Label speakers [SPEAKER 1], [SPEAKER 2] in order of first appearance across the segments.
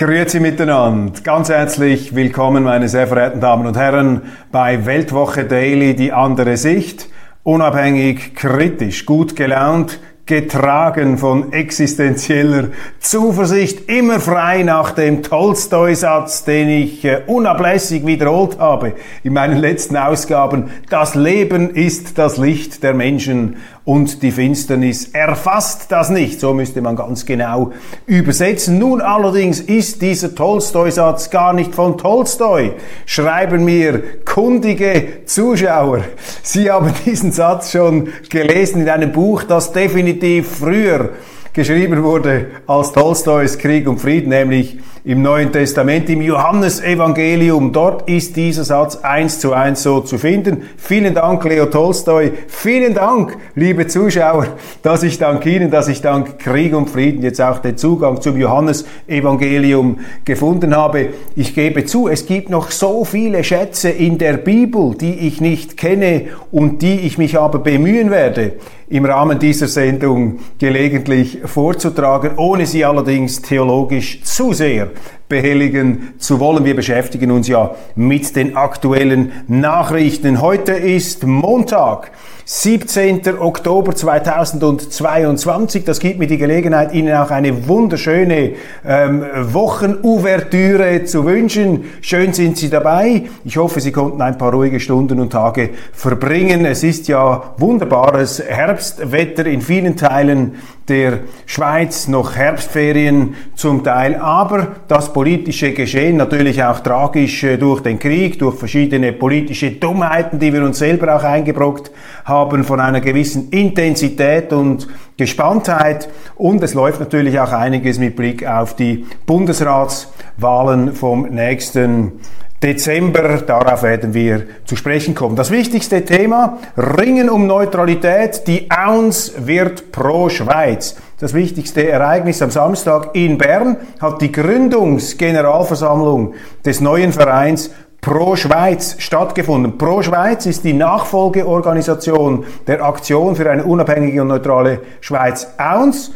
[SPEAKER 1] Grüezi miteinander. Ganz herzlich willkommen, meine sehr verehrten Damen und Herren, bei Weltwoche Daily, die andere Sicht. Unabhängig, kritisch, gut gelaunt, getragen von existenzieller Zuversicht, immer frei nach dem Tolstoi-Satz, den ich äh, unablässig wiederholt habe in meinen letzten Ausgaben. Das Leben ist das Licht der Menschen und die Finsternis erfasst das nicht. So müsste man ganz genau übersetzen. Nun allerdings ist dieser Tolstoi-Satz gar nicht von Tolstoi. Schreiben mir kundige Zuschauer. Sie haben diesen Satz schon gelesen in einem Buch, das definitiv früher geschrieben wurde als Tolstois Krieg und Frieden, nämlich im Neuen Testament, im Johannesevangelium. Dort ist dieser Satz eins zu eins so zu finden. Vielen Dank, Leo Tolstoi. Vielen Dank, liebe Zuschauer, dass ich dank Ihnen, dass ich dank Krieg und Frieden jetzt auch den Zugang zum Johannesevangelium gefunden habe. Ich gebe zu, es gibt noch so viele Schätze in der Bibel, die ich nicht kenne und die ich mich aber bemühen werde, im Rahmen dieser Sendung gelegentlich vorzutragen, ohne sie allerdings theologisch zu sehr behelligen zu wollen. Wir beschäftigen uns ja mit den aktuellen Nachrichten. Heute ist Montag. 17. Oktober 2022. Das gibt mir die Gelegenheit, Ihnen auch eine wunderschöne ähm, Wochenouvertüre zu wünschen. Schön sind Sie dabei. Ich hoffe, Sie konnten ein paar ruhige Stunden und Tage verbringen. Es ist ja wunderbares Herbstwetter in vielen Teilen der Schweiz, noch Herbstferien zum Teil, aber das politische Geschehen natürlich auch tragisch äh, durch den Krieg, durch verschiedene politische Dummheiten, die wir uns selber auch eingebrockt haben, von einer gewissen Intensität und Gespanntheit und es läuft natürlich auch einiges mit Blick auf die Bundesratswahlen vom nächsten Dezember, darauf werden wir zu sprechen kommen. Das wichtigste Thema, Ringen um Neutralität, die Ounce wird pro Schweiz. Das wichtigste Ereignis am Samstag in Bern hat die Gründungsgeneralversammlung des neuen Vereins Pro Schweiz stattgefunden. Pro Schweiz ist die Nachfolgeorganisation der Aktion für eine unabhängige und neutrale Schweiz Ounce.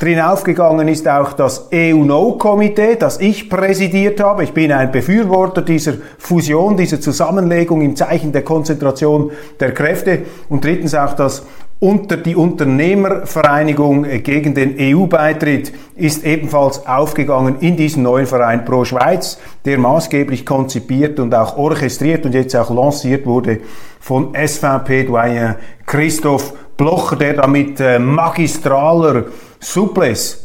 [SPEAKER 1] Drin aufgegangen ist auch das EU-No-Komitee, das ich präsidiert habe. Ich bin ein Befürworter dieser Fusion, dieser Zusammenlegung im Zeichen der Konzentration der Kräfte. Und drittens auch das unter die Unternehmervereinigung gegen den EU-Beitritt ist ebenfalls aufgegangen in diesen neuen Verein Pro Schweiz, der maßgeblich konzipiert und auch orchestriert und jetzt auch lanciert wurde von SVP-Doyen Christoph Blocher, der damit äh, magistraler Suples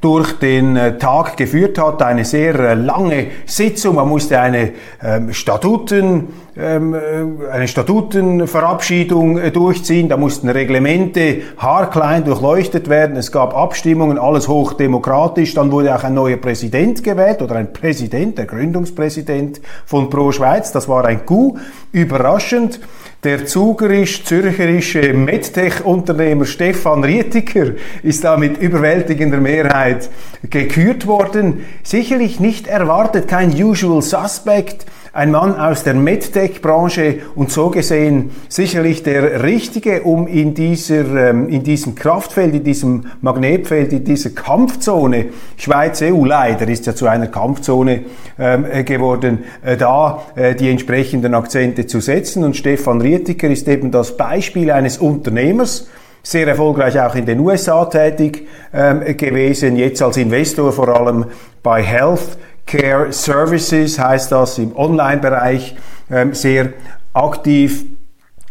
[SPEAKER 1] durch den äh, Tag geführt hat, eine sehr äh, lange Sitzung. Man musste eine ähm, Statuten, äh, eine Statutenverabschiedung äh, durchziehen. Da mussten Reglemente haarklein durchleuchtet werden. Es gab Abstimmungen, alles hochdemokratisch. Dann wurde auch ein neuer Präsident gewählt oder ein Präsident, der Gründungspräsident von Pro Schweiz. Das war ein Coup. Überraschend. Der zugerisch-zürcherische MedTech-Unternehmer Stefan Rietiker ist da mit überwältigender Mehrheit gekürt worden. Sicherlich nicht erwartet, kein usual suspect ein Mann aus der MedTech-Branche und so gesehen sicherlich der Richtige, um in, dieser, ähm, in diesem Kraftfeld, in diesem Magnetfeld, in dieser Kampfzone, Schweiz-EU leider ist ja zu einer Kampfzone ähm, äh, geworden, äh, da äh, die entsprechenden Akzente zu setzen. Und Stefan Rietiker ist eben das Beispiel eines Unternehmers, sehr erfolgreich auch in den USA tätig ähm, gewesen, jetzt als Investor vor allem bei Health Care Services heißt das im Online-Bereich ähm, sehr aktiv.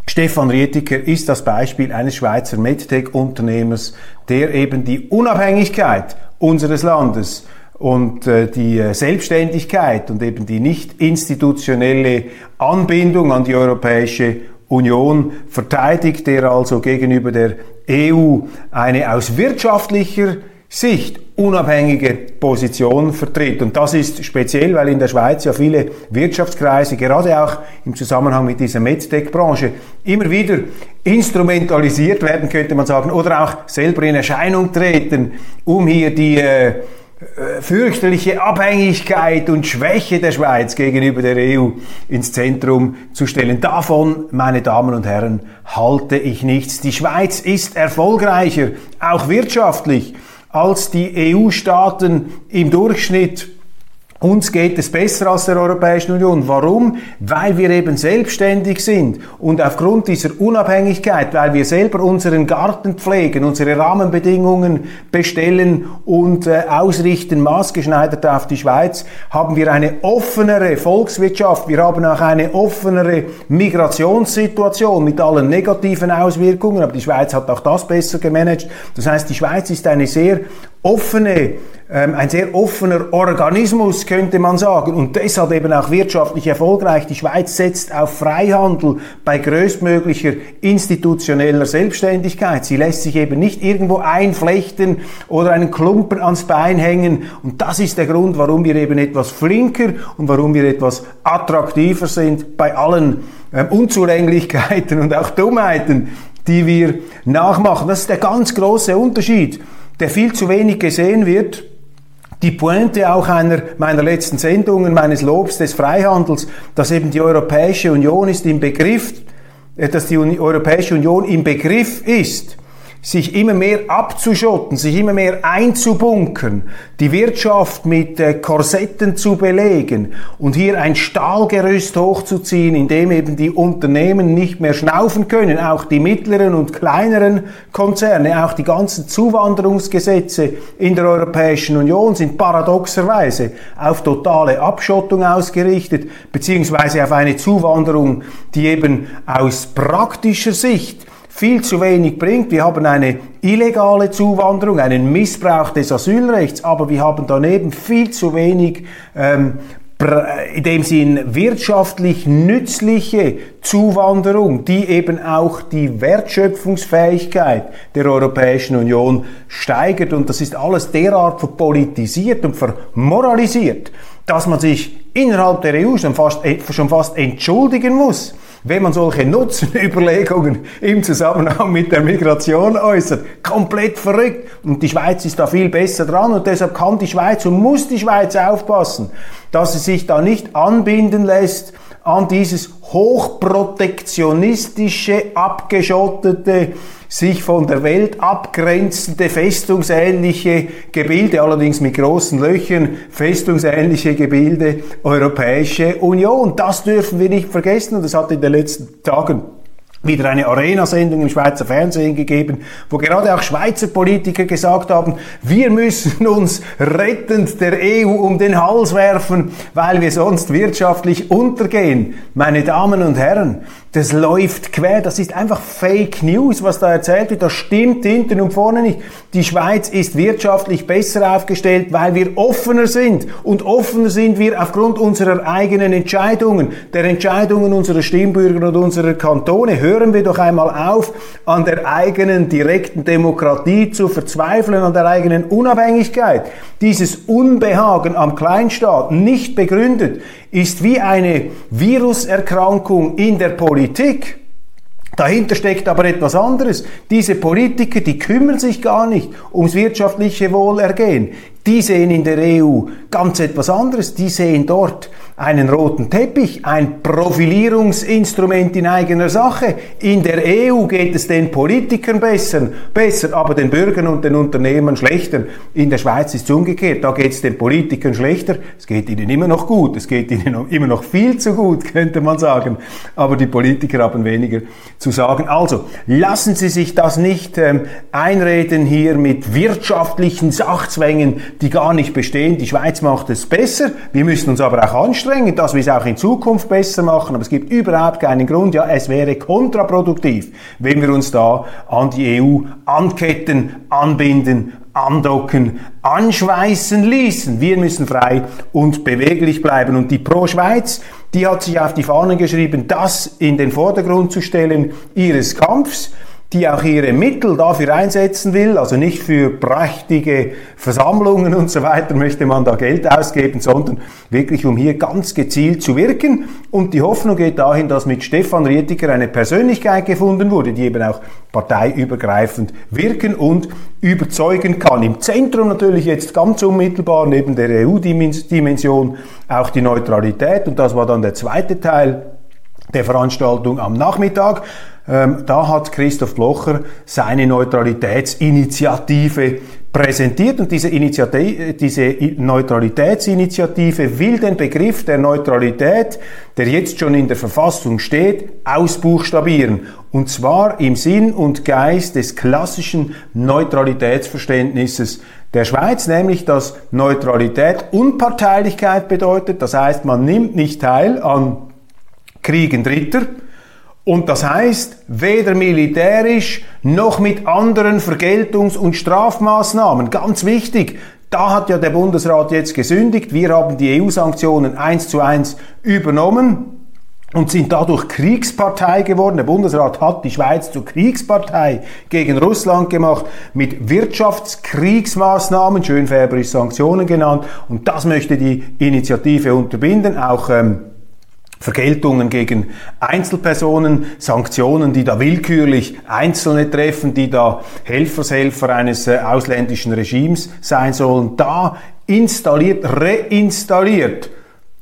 [SPEAKER 1] Stefan Rietiker ist das Beispiel eines Schweizer MedTech-Unternehmers, der eben die Unabhängigkeit unseres Landes und äh, die äh, Selbstständigkeit und eben die nicht institutionelle Anbindung an die Europäische Union verteidigt er also gegenüber der EU eine aus wirtschaftlicher Sicht unabhängige Position vertritt. Und das ist speziell, weil in der Schweiz ja viele Wirtschaftskreise, gerade auch im Zusammenhang mit dieser MedTech-Branche, immer wieder instrumentalisiert werden, könnte man sagen, oder auch selber in Erscheinung treten, um hier die äh, äh, fürchterliche Abhängigkeit und Schwäche der Schweiz gegenüber der EU ins Zentrum zu stellen. Davon, meine Damen und Herren, halte ich nichts. Die Schweiz ist erfolgreicher, auch wirtschaftlich, als die EU-Staaten im Durchschnitt uns geht es besser als der Europäischen Union. Warum? Weil wir eben selbstständig sind und aufgrund dieser Unabhängigkeit, weil wir selber unseren Garten pflegen, unsere Rahmenbedingungen bestellen und äh, ausrichten, maßgeschneidert auf die Schweiz, haben wir eine offenere Volkswirtschaft. Wir haben auch eine offenere Migrationssituation mit allen negativen Auswirkungen. Aber die Schweiz hat auch das besser gemanagt. Das heißt, die Schweiz ist eine sehr offene, ähm, ein sehr offener Organismus, könnte man sagen, und deshalb eben auch wirtschaftlich erfolgreich. Die Schweiz setzt auf Freihandel bei größtmöglicher institutioneller Selbstständigkeit. Sie lässt sich eben nicht irgendwo einflechten oder einen Klumpen ans Bein hängen. Und das ist der Grund, warum wir eben etwas flinker und warum wir etwas attraktiver sind bei allen ähm, Unzulänglichkeiten und auch Dummheiten, die wir nachmachen. Das ist der ganz große Unterschied der viel zu wenig gesehen wird. Die Pointe auch einer meiner letzten Sendungen, meines Lobs des Freihandels, dass eben die Europäische Union ist im Begriff, äh, dass die Europäische Union im Begriff ist, sich immer mehr abzuschotten, sich immer mehr einzubunkern, die Wirtschaft mit äh, Korsetten zu belegen und hier ein Stahlgerüst hochzuziehen, in dem eben die Unternehmen nicht mehr schnaufen können, auch die mittleren und kleineren Konzerne, auch die ganzen Zuwanderungsgesetze in der Europäischen Union sind paradoxerweise auf totale Abschottung ausgerichtet, beziehungsweise auf eine Zuwanderung, die eben aus praktischer Sicht viel zu wenig bringt. Wir haben eine illegale Zuwanderung, einen Missbrauch des Asylrechts, aber wir haben daneben viel zu wenig ähm, in dem Sinn wirtschaftlich nützliche Zuwanderung, die eben auch die Wertschöpfungsfähigkeit der Europäischen Union steigert. Und das ist alles derart verpolitisiert und vermoralisiert, dass man sich innerhalb der EU schon fast, äh, schon fast entschuldigen muss wenn man solche Nutzenüberlegungen im Zusammenhang mit der Migration äußert. Komplett verrückt. Und die Schweiz ist da viel besser dran und deshalb kann die Schweiz und muss die Schweiz aufpassen, dass sie sich da nicht anbinden lässt an dieses hochprotektionistische, abgeschottete, sich von der Welt abgrenzende, festungsähnliche Gebilde, allerdings mit großen Löchern, festungsähnliche Gebilde Europäische Union. Das dürfen wir nicht vergessen und das hat in den letzten Tagen wieder eine Arena-Sendung im Schweizer Fernsehen gegeben, wo gerade auch Schweizer Politiker gesagt haben, wir müssen uns rettend der EU um den Hals werfen, weil wir sonst wirtschaftlich untergehen. Meine Damen und Herren, das läuft quer, das ist einfach Fake News, was da erzählt wird, das stimmt hinten und vorne nicht. Die Schweiz ist wirtschaftlich besser aufgestellt, weil wir offener sind und offener sind wir aufgrund unserer eigenen Entscheidungen, der Entscheidungen unserer Stimmbürger und unserer Kantone. Hören wir doch einmal auf, an der eigenen direkten Demokratie zu verzweifeln, an der eigenen Unabhängigkeit. Dieses Unbehagen am Kleinstaat nicht begründet ist wie eine Viruserkrankung in der Politik. Dahinter steckt aber etwas anderes. Diese Politiker, die kümmern sich gar nicht ums wirtschaftliche Wohlergehen. Die sehen in der EU ganz etwas anderes. Die sehen dort einen roten Teppich, ein Profilierungsinstrument in eigener Sache. In der EU geht es den Politikern besser, besser, aber den Bürgern und den Unternehmen schlechter. In der Schweiz ist es umgekehrt. Da geht es den Politikern schlechter. Es geht ihnen immer noch gut. Es geht ihnen immer noch viel zu gut, könnte man sagen. Aber die Politiker haben weniger zu sagen. Also, lassen Sie sich das nicht ähm, einreden hier mit wirtschaftlichen Sachzwängen, die gar nicht bestehen. Die Schweiz macht es besser. Wir müssen uns aber auch anstrengen anstrengen, dass wir es auch in Zukunft besser machen, aber es gibt überhaupt keinen Grund. Ja, es wäre kontraproduktiv, wenn wir uns da an die EU anketten, anbinden, andocken, anschweißen ließen. Wir müssen frei und beweglich bleiben. Und die Pro-Schweiz, die hat sich auf die Fahnen geschrieben, das in den Vordergrund zu stellen ihres Kampfs die auch ihre Mittel dafür einsetzen will, also nicht für prächtige Versammlungen und so weiter möchte man da Geld ausgeben, sondern wirklich um hier ganz gezielt zu wirken. Und die Hoffnung geht dahin, dass mit Stefan Rietiker eine Persönlichkeit gefunden wurde, die eben auch parteiübergreifend wirken und überzeugen kann. Im Zentrum natürlich jetzt ganz unmittelbar neben der EU-Dimension auch die Neutralität und das war dann der zweite Teil der Veranstaltung am Nachmittag. Ähm, da hat Christoph Blocher seine Neutralitätsinitiative präsentiert und diese, diese Neutralitätsinitiative will den Begriff der Neutralität, der jetzt schon in der Verfassung steht, ausbuchstabieren. Und zwar im Sinn und Geist des klassischen Neutralitätsverständnisses der Schweiz, nämlich dass Neutralität Unparteilichkeit bedeutet. Das heißt, man nimmt nicht teil an Kriegen Dritter, und das heißt, weder militärisch noch mit anderen Vergeltungs- und Strafmaßnahmen. Ganz wichtig, da hat ja der Bundesrat jetzt gesündigt. Wir haben die EU-Sanktionen eins zu eins übernommen und sind dadurch Kriegspartei geworden. Der Bundesrat hat die Schweiz zur Kriegspartei gegen Russland gemacht mit Wirtschaftskriegsmaßnahmen, schön färberisch Sanktionen genannt. Und das möchte die Initiative unterbinden. Auch ähm, Vergeltungen gegen Einzelpersonen, Sanktionen, die da willkürlich Einzelne treffen, die da Helfershelfer eines äh, ausländischen Regimes sein sollen, da installiert, reinstalliert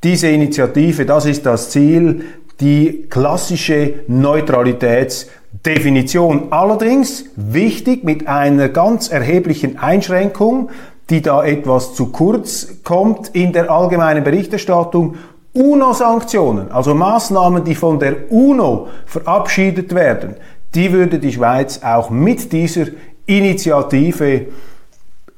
[SPEAKER 1] diese Initiative, das ist das Ziel, die klassische Neutralitätsdefinition. Allerdings wichtig mit einer ganz erheblichen Einschränkung, die da etwas zu kurz kommt in der allgemeinen Berichterstattung UNO-Sanktionen, also Maßnahmen, die von der UNO verabschiedet werden, die würde die Schweiz auch mit dieser Initiative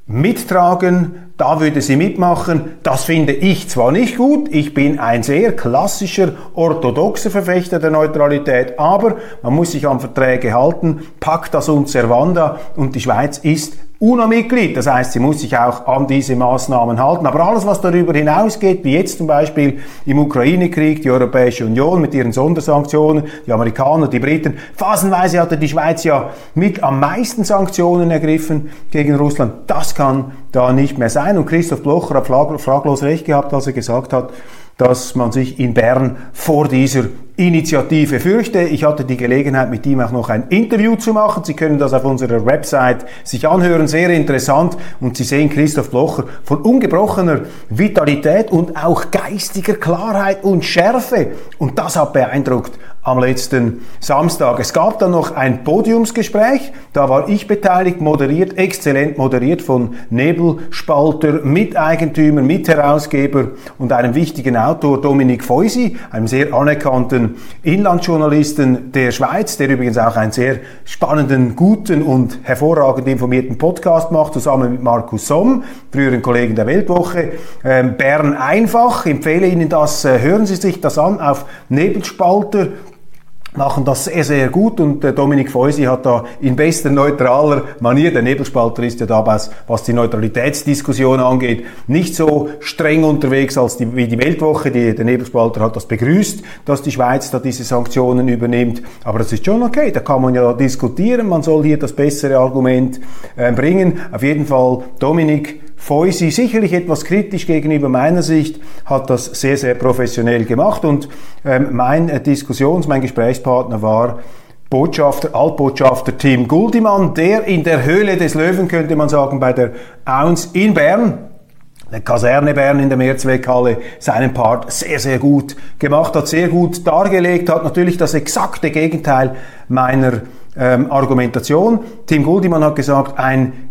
[SPEAKER 1] mittragen, da würde sie mitmachen. Das finde ich zwar nicht gut, ich bin ein sehr klassischer, orthodoxer Verfechter der Neutralität, aber man muss sich an Verträge halten, Pacta sunt servanda und die Schweiz ist UNO-Mitglied. Das heißt, sie muss sich auch an diese Maßnahmen halten. Aber alles, was darüber hinausgeht, wie jetzt zum Beispiel im Ukraine-Krieg, die Europäische Union mit ihren Sondersanktionen, die Amerikaner, die Briten, phasenweise hatte die Schweiz ja mit am meisten Sanktionen ergriffen gegen Russland. Das kann da nicht mehr sein. Und Christoph Blocher hat fraglos recht gehabt, als er gesagt hat, dass man sich in Bern vor dieser Initiative fürchte. Ich hatte die Gelegenheit, mit ihm auch noch ein Interview zu machen. Sie können das auf unserer Website sich anhören. Sehr interessant. Und Sie sehen Christoph Blocher von ungebrochener Vitalität und auch geistiger Klarheit und Schärfe. Und das hat beeindruckt am letzten Samstag. Es gab dann noch ein Podiumsgespräch, da war ich beteiligt, moderiert, exzellent moderiert von Nebelspalter, Miteigentümer, Mitherausgeber und einem wichtigen Autor, Dominik Feusi, einem sehr anerkannten Inlandsjournalisten der Schweiz, der übrigens auch einen sehr spannenden, guten und hervorragend informierten Podcast macht, zusammen mit Markus Somm, früheren Kollegen der Weltwoche. Ähm, Bern einfach, empfehle Ihnen das, äh, hören Sie sich das an auf Nebelspalter machen das sehr, sehr gut und der Dominik Feusi hat da in bester neutraler Manier, der Nebelspalter ist ja damals, was die Neutralitätsdiskussion angeht, nicht so streng unterwegs als die, wie die Weltwoche. Die, der Nebelspalter hat das begrüßt, dass die Schweiz da diese Sanktionen übernimmt. Aber das ist schon okay, da kann man ja diskutieren, man soll hier das bessere Argument äh, bringen. Auf jeden Fall, Dominik Feusi sicherlich etwas kritisch gegenüber meiner Sicht, hat das sehr, sehr professionell gemacht und ähm, mein äh, Diskussions-, mein Gesprächspartner war Botschafter, Altbotschafter Tim Guldimann, der in der Höhle des Löwen, könnte man sagen, bei der Auns in Bern, der Kaserne Bern in der Mehrzweckhalle seinen Part sehr, sehr gut gemacht hat, sehr gut dargelegt, hat natürlich das exakte Gegenteil meiner ähm, Argumentation. Tim Guldimann hat gesagt, ein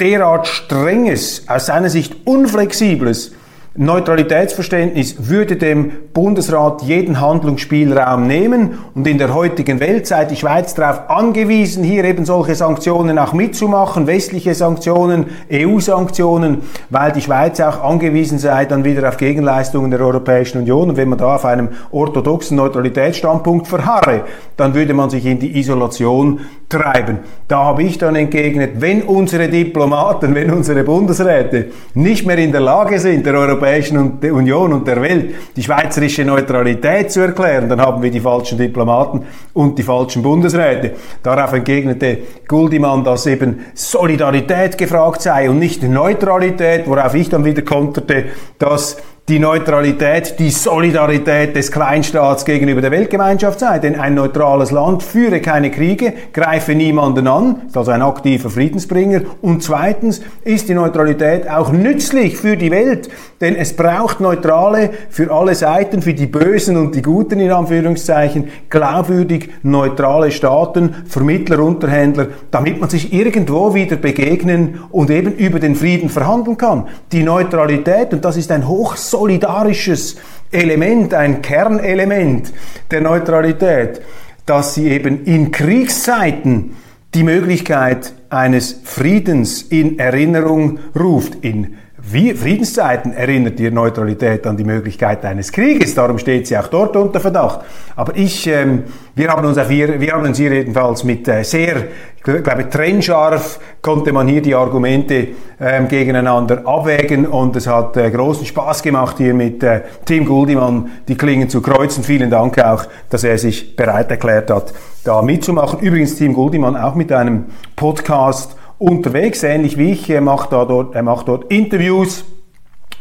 [SPEAKER 1] derart strenges, aus seiner Sicht unflexibles Neutralitätsverständnis würde dem Bundesrat jeden Handlungsspielraum nehmen und in der heutigen Welt sei die Schweiz darauf angewiesen, hier eben solche Sanktionen auch mitzumachen, westliche Sanktionen, EU-Sanktionen, weil die Schweiz auch angewiesen sei dann wieder auf Gegenleistungen der Europäischen Union. Und wenn man da auf einem orthodoxen Neutralitätsstandpunkt verharre, dann würde man sich in die Isolation treiben. Da habe ich dann entgegnet, wenn unsere Diplomaten, wenn unsere Bundesräte nicht mehr in der Lage sind, der Europäischen Union und der Welt die schweizerische Neutralität zu erklären, dann haben wir die falschen Diplomaten und die falschen Bundesräte. Darauf entgegnete Guldimann, dass eben Solidarität gefragt sei und nicht Neutralität, worauf ich dann wieder konterte, dass die Neutralität, die Solidarität des Kleinstaats gegenüber der Weltgemeinschaft sei. Denn ein neutrales Land führe keine Kriege, greife niemanden an, ist also ein aktiver Friedensbringer. Und zweitens ist die Neutralität auch nützlich für die Welt, denn es braucht Neutrale für alle Seiten, für die Bösen und die Guten in Anführungszeichen, glaubwürdig neutrale Staaten, Vermittler, Unterhändler, damit man sich irgendwo wieder begegnen und eben über den Frieden verhandeln kann. Die Neutralität, und das ist ein hoch solidarisches Element, ein Kernelement der Neutralität, dass sie eben in Kriegszeiten die Möglichkeit eines Friedens in Erinnerung ruft, in wie Friedenszeiten erinnert die Neutralität an die Möglichkeit eines Krieges, darum steht sie auch dort unter Verdacht. Aber ich, ähm, wir haben uns auf hier, wir haben uns hier jedenfalls mit äh, sehr, ich glaube, trennscharf konnte man hier die Argumente ähm, gegeneinander abwägen und es hat äh, großen Spaß gemacht hier mit äh, Tim Guldimann die Klingen zu kreuzen. Vielen Dank auch, dass er sich bereit erklärt hat, da mitzumachen. Übrigens Tim Guldimann auch mit einem Podcast unterwegs, ähnlich wie ich. Er macht, da dort, er macht dort Interviews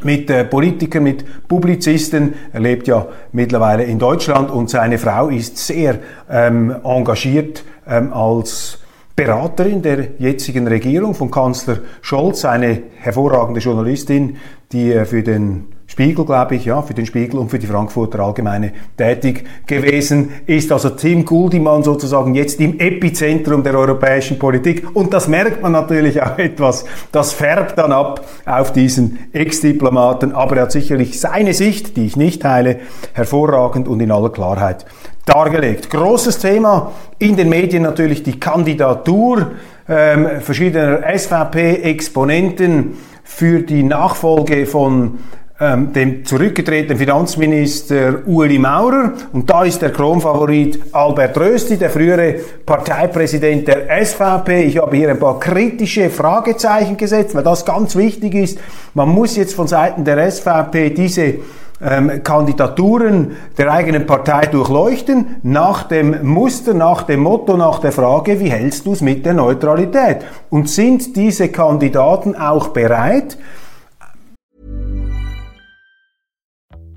[SPEAKER 1] mit äh, Politikern, mit Publizisten. Er lebt ja mittlerweile in Deutschland und seine Frau ist sehr ähm, engagiert ähm, als Beraterin der jetzigen Regierung von Kanzler Scholz, eine hervorragende Journalistin, die äh, für den Spiegel, glaube ich, ja, für den Spiegel und für die Frankfurter Allgemeine tätig gewesen ist. Also Tim Guldimann sozusagen jetzt im Epizentrum der europäischen Politik. Und das merkt man natürlich auch etwas. Das färbt dann ab auf diesen Ex-Diplomaten. Aber er hat sicherlich seine Sicht, die ich nicht teile, hervorragend und in aller Klarheit dargelegt. Großes Thema in den Medien natürlich die Kandidatur ähm, verschiedener SVP-Exponenten für die Nachfolge von ähm, dem zurückgetretenen Finanzminister Ueli Maurer. Und da ist der Kronfavorit Albert Rösti, der frühere Parteipräsident der SVP. Ich habe hier ein paar kritische Fragezeichen gesetzt, weil das ganz wichtig ist. Man muss jetzt von Seiten der SVP diese ähm, Kandidaturen der eigenen Partei durchleuchten, nach dem Muster, nach dem Motto, nach der Frage, wie hältst du es mit der Neutralität? Und sind diese Kandidaten auch bereit,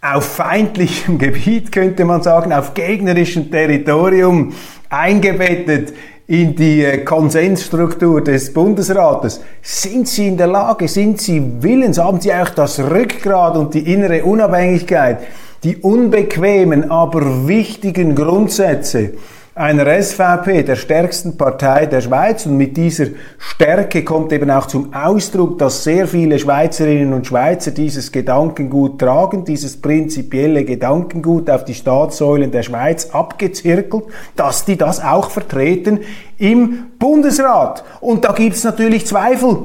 [SPEAKER 1] Auf feindlichem Gebiet, könnte man sagen, auf gegnerischem Territorium eingebettet in die äh, Konsensstruktur des Bundesrates. Sind Sie in der Lage, sind Sie willens, haben Sie auch das Rückgrat und die innere Unabhängigkeit, die unbequemen, aber wichtigen Grundsätze einer SVP, der stärksten Partei der Schweiz. Und mit dieser Stärke kommt eben auch zum Ausdruck, dass sehr viele Schweizerinnen und Schweizer dieses Gedankengut tragen, dieses prinzipielle Gedankengut auf die Staatssäulen der Schweiz abgezirkelt, dass die das auch vertreten im Bundesrat. Und da gibt's natürlich Zweifel.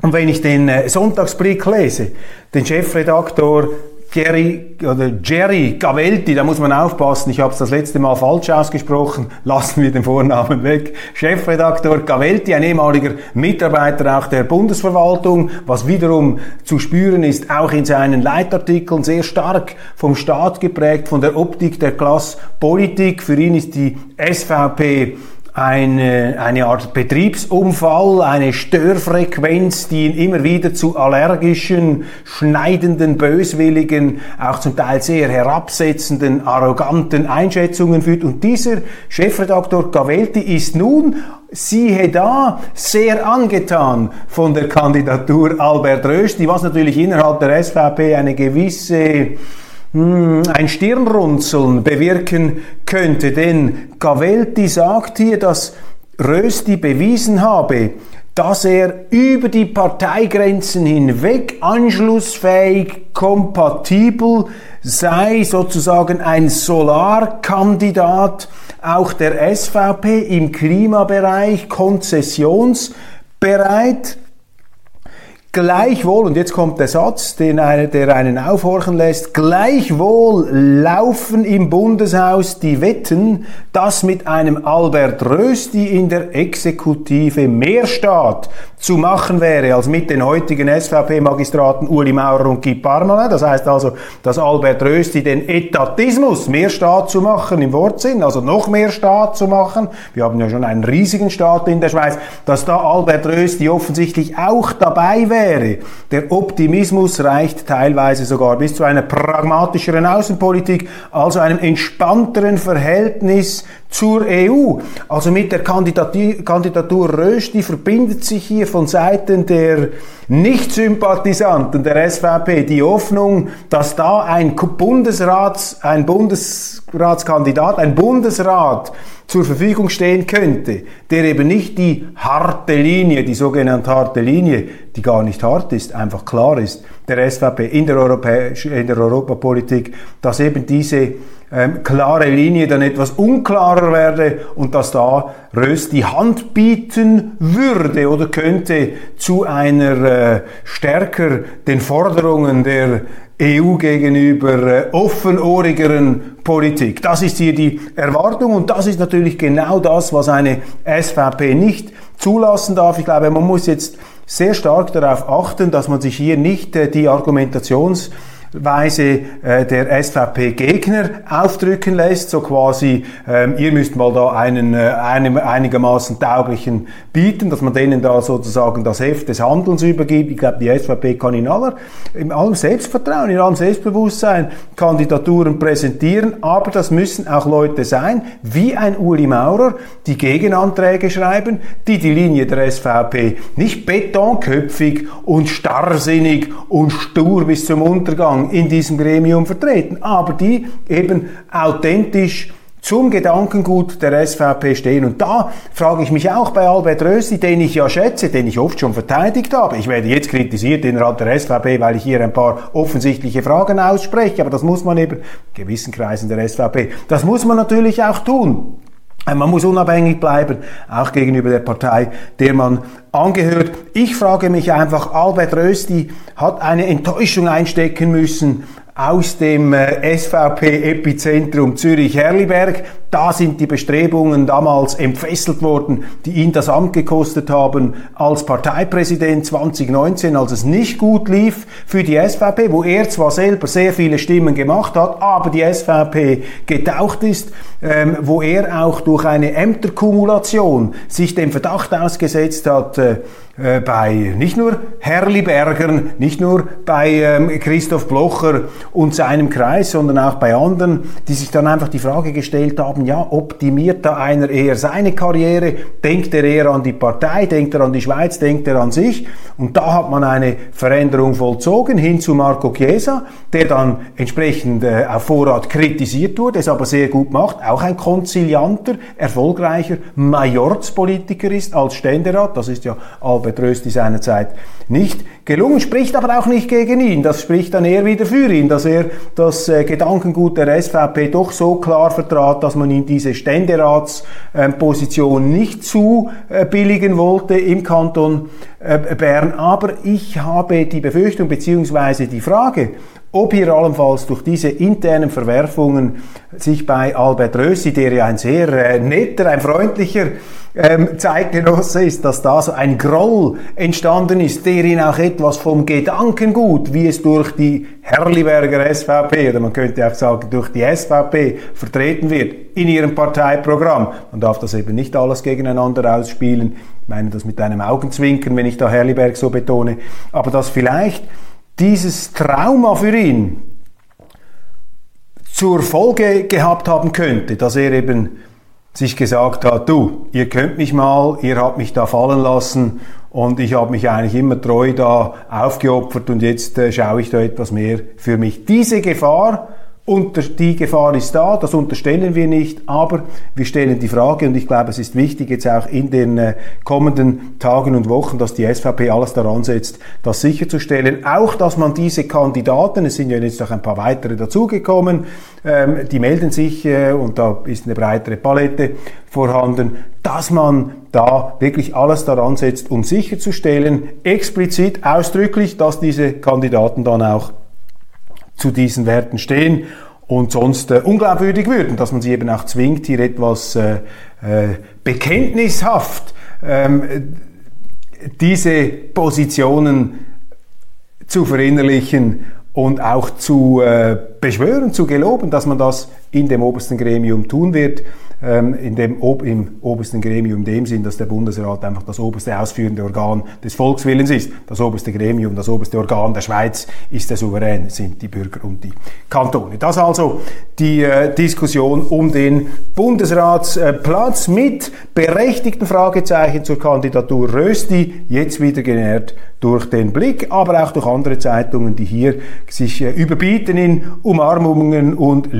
[SPEAKER 1] Und wenn ich den äh, Sonntagsblick lese, den Chefredaktor Jerry oder Jerry Gavelti, da muss man aufpassen, ich habe es das letzte Mal falsch ausgesprochen, lassen wir den Vornamen weg. Chefredakteur Gavelti, ein ehemaliger Mitarbeiter auch der Bundesverwaltung, was wiederum zu spüren ist, auch in seinen Leitartikeln sehr stark vom Staat geprägt, von der Optik der Klasspolitik. Für ihn ist die SVP eine, eine Art Betriebsunfall, eine Störfrequenz, die ihn immer wieder zu allergischen, schneidenden, böswilligen, auch zum Teil sehr herabsetzenden, arroganten Einschätzungen führt. Und dieser Chefredaktor Gavelti ist nun siehe da, sehr angetan von der Kandidatur Albert Rösti, was natürlich innerhalb der SVP eine gewisse ein Stirnrunzeln bewirken könnte. Denn Gavelti sagt hier, dass Rösti bewiesen habe, dass er über die Parteigrenzen hinweg anschlussfähig, kompatibel sei, sozusagen ein Solarkandidat auch der SVP im Klimabereich, konzessionsbereit. Gleichwohl, und jetzt kommt der Satz, den eine, der einen aufhorchen lässt, gleichwohl laufen im Bundeshaus die Wetten, dass mit einem Albert Rösti in der Exekutive mehr Staat zu machen wäre als mit den heutigen SVP-Magistraten Uli Maurer und Guy Parmelin. Das heißt also, dass Albert Rösti den Etatismus, mehr Staat zu machen im Wortsinn, also noch mehr Staat zu machen, wir haben ja schon einen riesigen Staat in der Schweiz, dass da Albert Rösti offensichtlich auch dabei wäre. Der Optimismus reicht teilweise sogar bis zu einer pragmatischeren Außenpolitik, also einem entspannteren Verhältnis zur EU. Also mit der Kandidatur Rösti verbindet sich hier von Seiten der Nicht-Sympathisanten der SVP die Hoffnung, dass da ein Bundesrats, ein Bundesratskandidat, ein Bundesrat zur Verfügung stehen könnte, der eben nicht die harte Linie, die sogenannte harte Linie, die gar nicht hart ist, einfach klar ist, der SVP in der, Europäisch, in der Europapolitik, dass eben diese ähm, klare Linie dann etwas unklarer werde und dass da Röst die Hand bieten würde oder könnte zu einer äh, stärker den Forderungen der EU gegenüber äh, offenohrigeren Politik. Das ist hier die Erwartung und das ist natürlich genau das, was eine SVP nicht zulassen darf. Ich glaube, man muss jetzt sehr stark darauf achten, dass man sich hier nicht äh, die Argumentations Weise äh, der SVP-Gegner aufdrücken lässt, so quasi, ähm, ihr müsst mal da einen, äh, einem einigermaßen tauglichen bieten, dass man denen da sozusagen das Heft des Handelns übergibt. Ich glaube, die SVP kann in aller, in allem Selbstvertrauen, in allem Selbstbewusstsein Kandidaturen präsentieren, aber das müssen auch Leute sein, wie ein Uli Maurer, die Gegenanträge schreiben, die die Linie der SVP nicht betonköpfig und starrsinnig und stur bis zum Untergang in diesem Gremium vertreten, aber die eben authentisch zum Gedankengut der SVP stehen. Und da frage ich mich auch bei Albert Rösti, den ich ja schätze, den ich oft schon verteidigt habe. Ich werde jetzt kritisiert innerhalb der SVP, weil ich hier ein paar offensichtliche Fragen ausspreche, aber das muss man eben, gewissen Kreisen der SVP, das muss man natürlich auch tun. Man muss unabhängig bleiben, auch gegenüber der Partei, der man angehört. Ich frage mich einfach, Albert Rösti hat eine Enttäuschung einstecken müssen aus dem äh, SVP-Epizentrum Zürich-Herliberg. Da sind die Bestrebungen damals entfesselt worden, die ihn das Amt gekostet haben als Parteipräsident 2019, als es nicht gut lief für die SVP, wo er zwar selber sehr viele Stimmen gemacht hat, aber die SVP getaucht ist, ähm, wo er auch durch eine Ämterkumulation sich dem Verdacht ausgesetzt hat, äh, äh, bei nicht nur Herlibergern, nicht nur bei ähm, Christoph Blocher und seinem Kreis, sondern auch bei anderen, die sich dann einfach die Frage gestellt haben, ja, optimiert da einer eher seine Karriere, denkt er eher an die Partei, denkt er an die Schweiz, denkt er an sich? Und da hat man eine Veränderung vollzogen hin zu Marco Chiesa, der dann entsprechend äh, auf Vorrat kritisiert wurde, es aber sehr gut macht, auch ein konzilianter, erfolgreicher Majorzpolitiker ist als Ständerat, das ist ja Rösti seinerzeit nicht gelungen, spricht aber auch nicht gegen ihn. Das spricht dann eher wieder für ihn, dass er das äh, Gedankengut der SVP doch so klar vertrat, dass man ihm diese Ständeratsposition äh, nicht zu äh, billigen wollte im Kanton Bern. Aber ich habe die Befürchtung bzw. die Frage, ob hier allenfalls durch diese internen Verwerfungen sich bei Albert Rösi, der ja ein sehr äh, netter, ein freundlicher ähm, Zeitgenosse ist, dass da so ein Groll entstanden ist, der ihn auch etwas vom Gedankengut, wie es durch die Herliberger SVP oder man könnte auch sagen durch die SVP vertreten wird in ihrem Parteiprogramm. Man darf das eben nicht alles gegeneinander ausspielen. Ich meine das mit einem Augenzwinkern, wenn ich da Herliberg so betone. Aber dass vielleicht dieses Trauma für ihn zur Folge gehabt haben könnte, dass er eben sich gesagt hat, du, ihr könnt mich mal, ihr habt mich da fallen lassen und ich habe mich eigentlich immer treu da aufgeopfert und jetzt äh, schaue ich da etwas mehr für mich. Diese Gefahr und die Gefahr ist da, das unterstellen wir nicht, aber wir stellen die Frage und ich glaube, es ist wichtig jetzt auch in den äh, kommenden Tagen und Wochen, dass die SVP alles daran setzt, das sicherzustellen. Auch, dass man diese Kandidaten, es sind ja jetzt noch ein paar weitere dazugekommen, ähm, die melden sich äh, und da ist eine breitere Palette vorhanden, dass man da wirklich alles daran setzt, um sicherzustellen, explizit, ausdrücklich, dass diese Kandidaten dann auch zu diesen Werten stehen und sonst äh, unglaubwürdig würden, dass man sie eben auch zwingt, hier etwas äh, äh, bekenntnishaft ähm, diese Positionen zu verinnerlichen und auch zu äh, beschwören, zu geloben, dass man das in dem obersten Gremium tun wird ähm, in dem, im obersten Gremium in dem Sinn, dass der Bundesrat einfach das oberste ausführende Organ des Volkswillens ist. Das oberste Gremium, das oberste Organ der Schweiz ist der Souverän, sind die Bürger und die Kantone. Das also die äh, Diskussion um den Bundesratsplatz mit berechtigten Fragezeichen zur Kandidatur Rösti, jetzt wieder genährt durch den Blick, aber auch durch andere Zeitungen, die hier sich äh, überbieten in Umarmungen und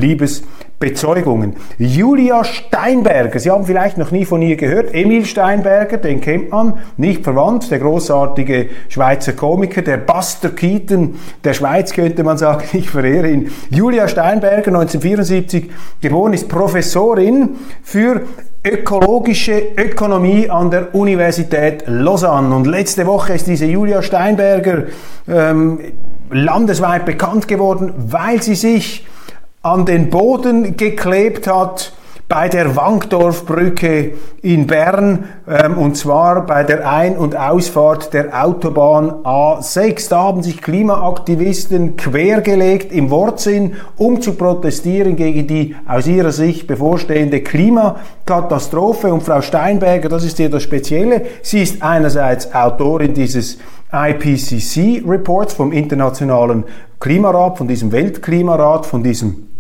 [SPEAKER 1] Liebesbezeugungen. Julia Steinberger, Sie haben vielleicht noch nie von ihr gehört. Emil Steinberger, den kennt man, nicht verwandt, der großartige Schweizer Komiker, der Buster Keaton der Schweiz könnte man sagen, ich verehre ihn. Julia Steinberger, 1974 geboren, ist Professorin für ökologische Ökonomie an der Universität Lausanne. Und letzte Woche ist diese Julia Steinberger ähm, landesweit bekannt geworden, weil sie sich an den Boden geklebt hat bei der Wankdorfbrücke in Bern ähm, und zwar bei der Ein- und Ausfahrt der Autobahn A6. Da haben sich Klimaaktivisten quergelegt im Wortsinn, um zu protestieren gegen die aus ihrer Sicht bevorstehende Klimakatastrophe. Und Frau Steinberger, das ist hier das Spezielle, sie ist einerseits Autorin dieses IPCC-Reports vom Internationalen Klimarat, von diesem Weltklimarat, von diesem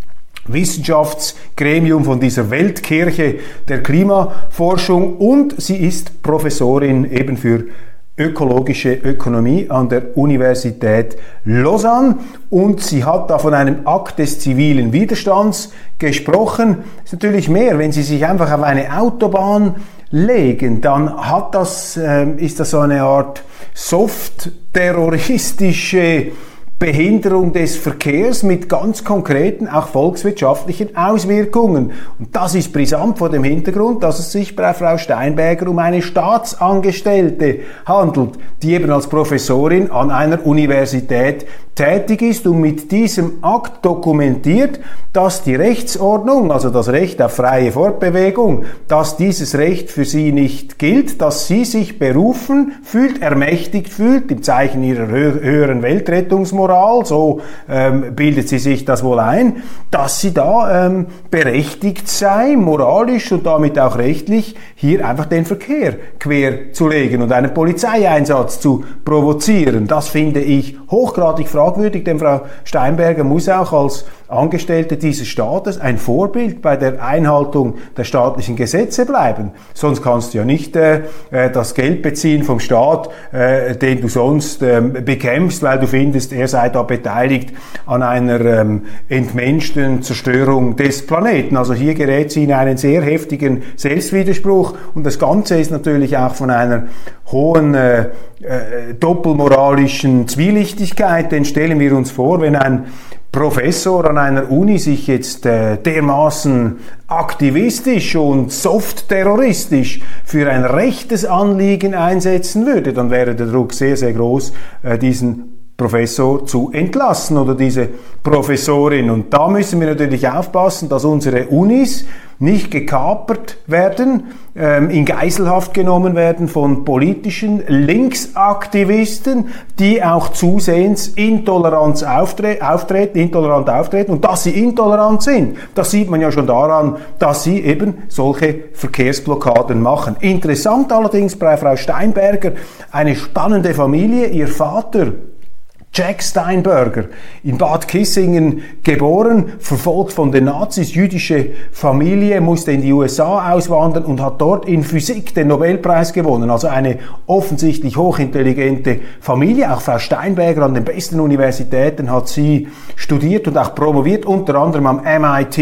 [SPEAKER 1] Wissenschaftsgremium von dieser Weltkirche der Klimaforschung und sie ist Professorin eben für ökologische Ökonomie an der Universität Lausanne und sie hat da von einem Akt des zivilen Widerstands gesprochen. Ist natürlich mehr, wenn Sie sich einfach auf eine Autobahn legen, dann hat das, äh, ist das so eine Art soft terroristische Behinderung des Verkehrs mit ganz konkreten, auch volkswirtschaftlichen Auswirkungen. Und das ist brisant vor dem Hintergrund, dass es sich bei Frau Steinberger um eine Staatsangestellte handelt, die eben als Professorin an einer Universität tätig ist und mit diesem Akt dokumentiert, dass die Rechtsordnung, also das Recht auf freie Fortbewegung, dass dieses Recht für sie nicht gilt, dass sie sich berufen fühlt, ermächtigt fühlt, im Zeichen ihrer höheren Weltrettungsmoral, so ähm, bildet sie sich das wohl ein, dass sie da ähm, berechtigt sei, moralisch und damit auch rechtlich, hier einfach den Verkehr quer zu legen und einen Polizeieinsatz zu provozieren. Das finde ich hochgradig fragwürdig, denn Frau Steinberger muss auch als Angestellte dieses Staates ein Vorbild bei der Einhaltung der staatlichen Gesetze bleiben. Sonst kannst du ja nicht äh, äh das Geld beziehen vom Staat, äh, den du sonst äh, bekämpfst, weil du findest, er sei da beteiligt an einer ähm, entmenschten Zerstörung des Planeten. Also hier gerät sie in einen sehr heftigen Selbstwiderspruch und das Ganze ist natürlich auch von einer hohen äh, äh, doppelmoralischen Zwielichtigkeit, denn stellen wir uns vor, wenn ein Professor an einer Uni sich jetzt äh, dermaßen aktivistisch und soft-terroristisch für ein rechtes Anliegen einsetzen würde, dann wäre der Druck sehr, sehr groß, äh, diesen Professor zu entlassen oder diese Professorin. Und da müssen wir natürlich aufpassen, dass unsere Unis nicht gekapert werden, ähm, in Geiselhaft genommen werden von politischen Linksaktivisten, die auch zusehends Intoleranz auftre auftreten, intolerant auftreten. Und dass sie intolerant sind, das sieht man ja schon daran, dass sie eben solche Verkehrsblockaden machen. Interessant allerdings bei Frau Steinberger, eine spannende Familie, ihr Vater, Jack Steinberger, in Bad Kissingen geboren, verfolgt von den Nazis, jüdische Familie, musste in die USA auswandern und hat dort in Physik den Nobelpreis gewonnen. Also eine offensichtlich hochintelligente Familie. Auch Frau Steinberger an den besten Universitäten hat sie studiert und auch promoviert, unter anderem am MIT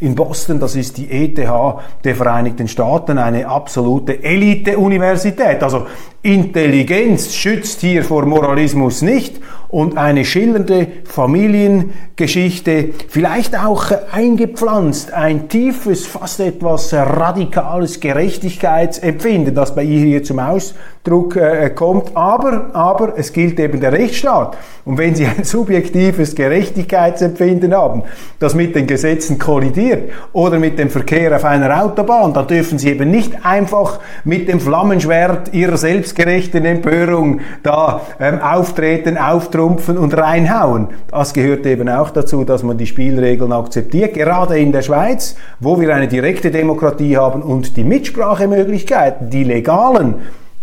[SPEAKER 1] in Boston. Das ist die ETH der Vereinigten Staaten, eine absolute Elite-Universität. Also Intelligenz schützt hier vor Moralismus nicht und eine schillernde Familiengeschichte, vielleicht auch eingepflanzt, ein tiefes, fast etwas radikales Gerechtigkeitsempfinden, das bei ihr hier zum Ausdruck äh, kommt. Aber, aber es gilt eben der Rechtsstaat. Und wenn Sie ein subjektives Gerechtigkeitsempfinden haben, das mit den Gesetzen kollidiert oder mit dem Verkehr auf einer Autobahn, dann dürfen Sie eben nicht einfach mit dem Flammenschwert Ihrer selbst selbstgerechten Empörung da ähm, auftreten, auftrumpfen und reinhauen. Das gehört eben auch dazu, dass man die Spielregeln akzeptiert, gerade in der Schweiz, wo wir eine direkte Demokratie haben und die Mitsprachemöglichkeiten, die legalen,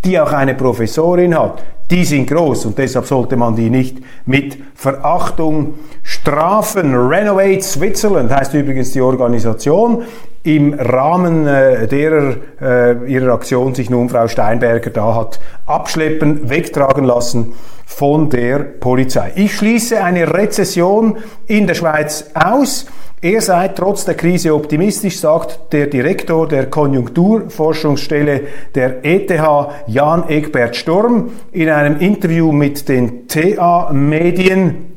[SPEAKER 1] die auch eine Professorin hat, die sind groß und deshalb sollte man die nicht mit Verachtung strafen. Renovate Switzerland heißt übrigens die Organisation im Rahmen äh, derer äh, ihrer Aktion sich nun Frau Steinberger da hat abschleppen, wegtragen lassen von der Polizei. Ich schließe eine Rezession in der Schweiz aus. Er sei trotz der Krise optimistisch, sagt der Direktor der Konjunkturforschungsstelle der ETH, Jan Egbert Sturm, in einem Interview mit den TA-Medien.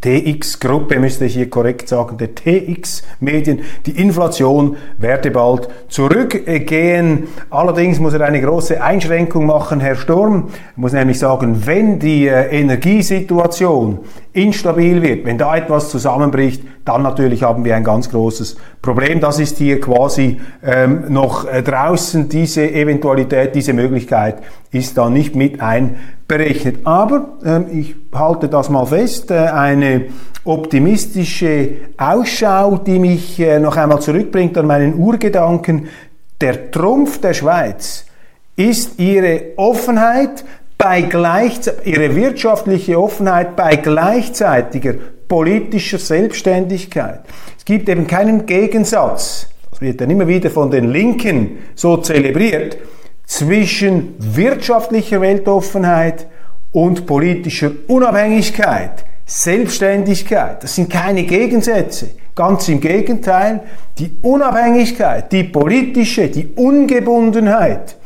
[SPEAKER 1] TX-Gruppe müsste ich hier korrekt sagen, der TX-Medien. Die Inflation werde bald zurückgehen. Allerdings muss er eine große Einschränkung machen, Herr Sturm. Er muss nämlich sagen, wenn die äh, Energiesituation instabil wird, wenn da etwas zusammenbricht, dann natürlich haben wir ein ganz großes Problem. Das ist hier quasi ähm, noch äh, draußen. Diese Eventualität, diese Möglichkeit ist da nicht mit einberechnet. Aber ähm, ich halte das mal fest, äh, eine optimistische Ausschau, die mich äh, noch einmal zurückbringt an meinen Urgedanken. Der Trumpf der Schweiz ist ihre Offenheit, bei ihre wirtschaftliche Offenheit bei gleichzeitiger politischer Selbstständigkeit. Es gibt eben keinen Gegensatz, das wird dann immer wieder von den Linken so zelebriert, zwischen wirtschaftlicher Weltoffenheit und politischer Unabhängigkeit, Selbstständigkeit. Das sind keine Gegensätze. Ganz im Gegenteil, die Unabhängigkeit, die politische, die Ungebundenheit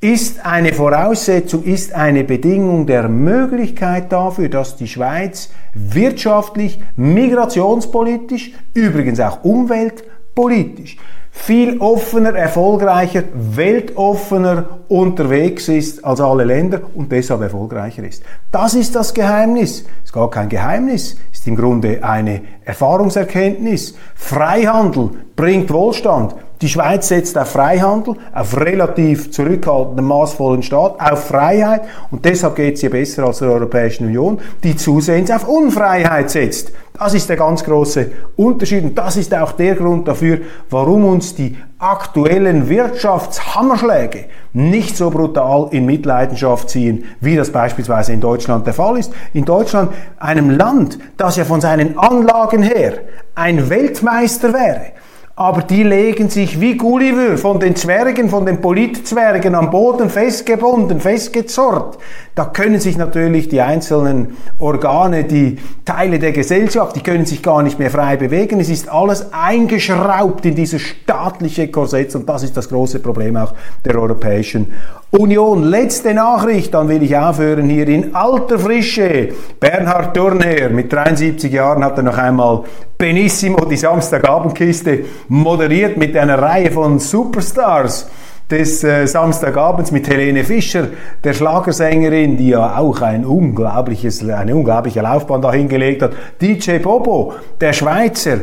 [SPEAKER 1] ist eine Voraussetzung, ist eine Bedingung der Möglichkeit dafür, dass die Schweiz wirtschaftlich, migrationspolitisch, übrigens auch umweltpolitisch viel offener, erfolgreicher, weltoffener unterwegs ist als alle Länder und deshalb erfolgreicher ist. Das ist das Geheimnis. Ist gar kein Geheimnis, ist im Grunde eine Erfahrungserkenntnis. Freihandel bringt Wohlstand. Die Schweiz setzt auf Freihandel, auf relativ zurückhaltenden, maßvollen Staat, auf Freiheit und deshalb geht es ihr besser als der Europäischen Union, die zusehends auf Unfreiheit setzt. Das ist der ganz große Unterschied und das ist auch der Grund dafür, warum uns die aktuellen Wirtschaftshammerschläge nicht so brutal in Mitleidenschaft ziehen, wie das beispielsweise in Deutschland der Fall ist. In Deutschland, einem Land, das ja von seinen Anlagen her ein Weltmeister wäre, aber die legen sich wie Gulliver von den Zwergen, von den Politzwergen am Boden festgebunden, festgezorrt. Da können sich natürlich die einzelnen Organe, die Teile der Gesellschaft, die können sich gar nicht mehr frei bewegen. Es ist alles eingeschraubt in dieses staatliche Korsett und das ist das große Problem auch der Europäischen Union, letzte Nachricht, dann will ich aufhören hier in alter Frische. Bernhard Turner, mit 73 Jahren hat er noch einmal Benissimo, die Samstagabendkiste, moderiert mit einer Reihe von Superstars des äh, Samstagabends mit Helene Fischer, der Schlagersängerin, die ja auch ein unglaubliches, eine unglaubliche Laufbahn dahingelegt hat. DJ Bobo, der Schweizer,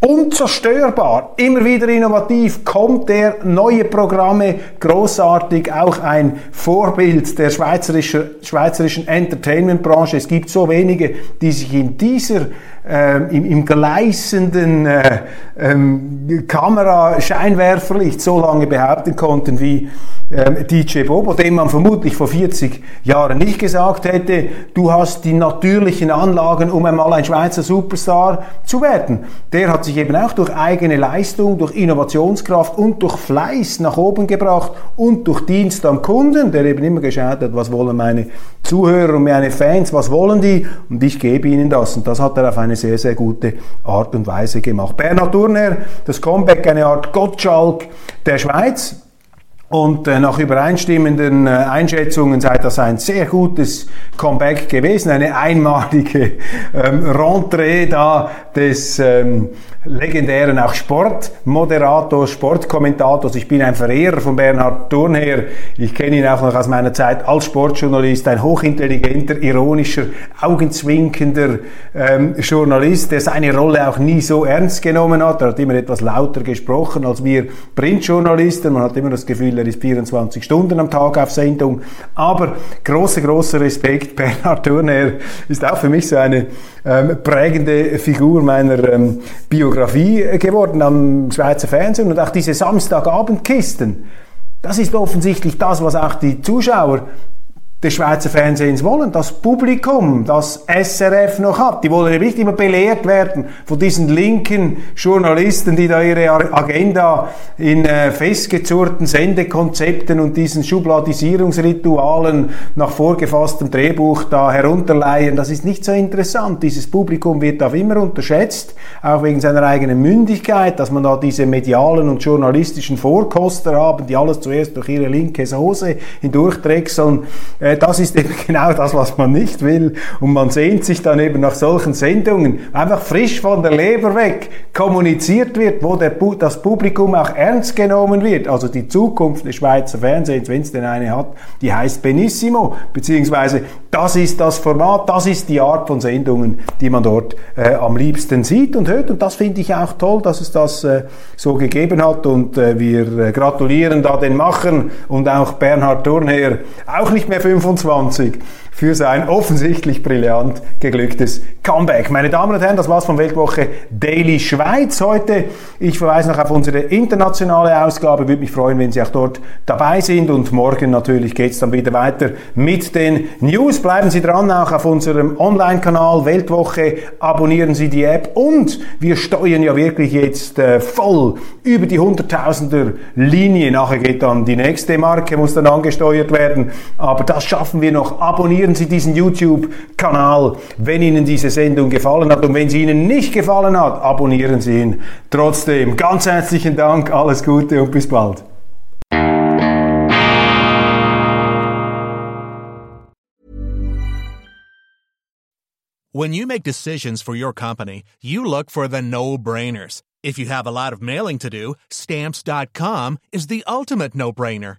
[SPEAKER 1] Unzerstörbar, immer wieder innovativ, kommt der neue Programme, großartig, auch ein Vorbild der schweizerischen, schweizerischen Entertainment-Branche. Es gibt so wenige, die sich in dieser äh, im, im gleißenden äh, ähm, Kamera-Scheinwerferlicht so lange behaupten konnten wie ähm, DJ Bobo, dem man vermutlich vor 40 Jahren nicht gesagt hätte, du hast die natürlichen Anlagen, um einmal ein Schweizer Superstar zu werden. Der hat sich eben auch durch eigene Leistung, durch Innovationskraft und durch Fleiß nach oben gebracht und durch Dienst am Kunden, der eben immer geschaut hat, was wollen meine Zuhörer und meine Fans, was wollen die und ich gebe ihnen das. Und das hat er auf eine sehr, sehr gute Art und Weise gemacht. Bernhard Turner, das Comeback, eine Art Gottschalk der Schweiz. Und äh, nach übereinstimmenden äh, Einschätzungen sei das ein sehr gutes Comeback gewesen, eine einmalige ähm, Rentrée da des ähm, legendären auch Sportmoderators, Sportkommentators. Ich bin ein Verehrer von Bernhard Thurnherr. Ich kenne ihn auch noch aus meiner Zeit als Sportjournalist. Ein hochintelligenter, ironischer, augenzwinkender ähm, Journalist, der seine Rolle auch nie so ernst genommen hat. Er hat immer etwas lauter gesprochen als wir Printjournalisten. Man hat immer das Gefühl, er ist 24 Stunden am Tag auf Sendung. Aber großer, großer Respekt. Bernhard Thurnherr ist auch für mich so eine ähm, prägende Figur meiner ähm, Biografie Biografie geworden am Schweizer Fernsehen und auch diese Samstagabendkisten. Das ist offensichtlich das, was auch die Zuschauer des Schweizer Fernsehens wollen, das Publikum, das SRF noch hat. Die wollen ja nicht immer belehrt werden von diesen linken Journalisten, die da ihre Agenda in äh, festgezurrten Sendekonzepten und diesen Schubladisierungsritualen nach vorgefasstem Drehbuch da herunterleihen. Das ist nicht so interessant. Dieses Publikum wird auch immer unterschätzt, auch wegen seiner eigenen Mündigkeit, dass man da diese medialen und journalistischen Vorkoster haben, die alles zuerst durch ihre linke Soße hindurchdrechseln. Äh, das ist eben genau das, was man nicht will. Und man sehnt sich dann eben nach solchen Sendungen, einfach frisch von der Leber weg kommuniziert wird, wo der, das Publikum auch ernst genommen wird. Also die Zukunft des Schweizer Fernsehens, wenn es denn eine hat, die heißt Benissimo, beziehungsweise das ist das Format, das ist die Art von Sendungen, die man dort äh, am liebsten sieht und hört. Und das finde ich auch toll, dass es das äh, so gegeben hat. Und äh, wir äh, gratulieren da den Machern und auch Bernhard Thurnherr, auch nicht mehr 25 für sein offensichtlich brillant geglücktes Comeback. Meine Damen und Herren, das war's von Weltwoche Daily Schweiz heute. Ich verweise noch auf unsere internationale Ausgabe. Würde mich freuen, wenn Sie auch dort dabei sind. Und morgen natürlich geht's dann wieder weiter mit den News. Bleiben Sie dran, auch auf unserem Online-Kanal Weltwoche. Abonnieren Sie die App. Und wir steuern ja wirklich jetzt äh, voll über die Hunderttausender Linie. Nachher geht dann die nächste Marke, muss dann angesteuert werden. Aber das schaffen wir noch. Abonnieren abonnieren Sie diesen YouTube-Kanal, wenn Ihnen diese Sendung gefallen hat. Und wenn sie Ihnen nicht gefallen hat, abonnieren Sie ihn trotzdem. Ganz herzlichen Dank, alles Gute und bis bald.
[SPEAKER 2] When you make decisions for your company, you look for the no-brainers. If you have a lot of mailing to do, stamps.com is the ultimate no-brainer.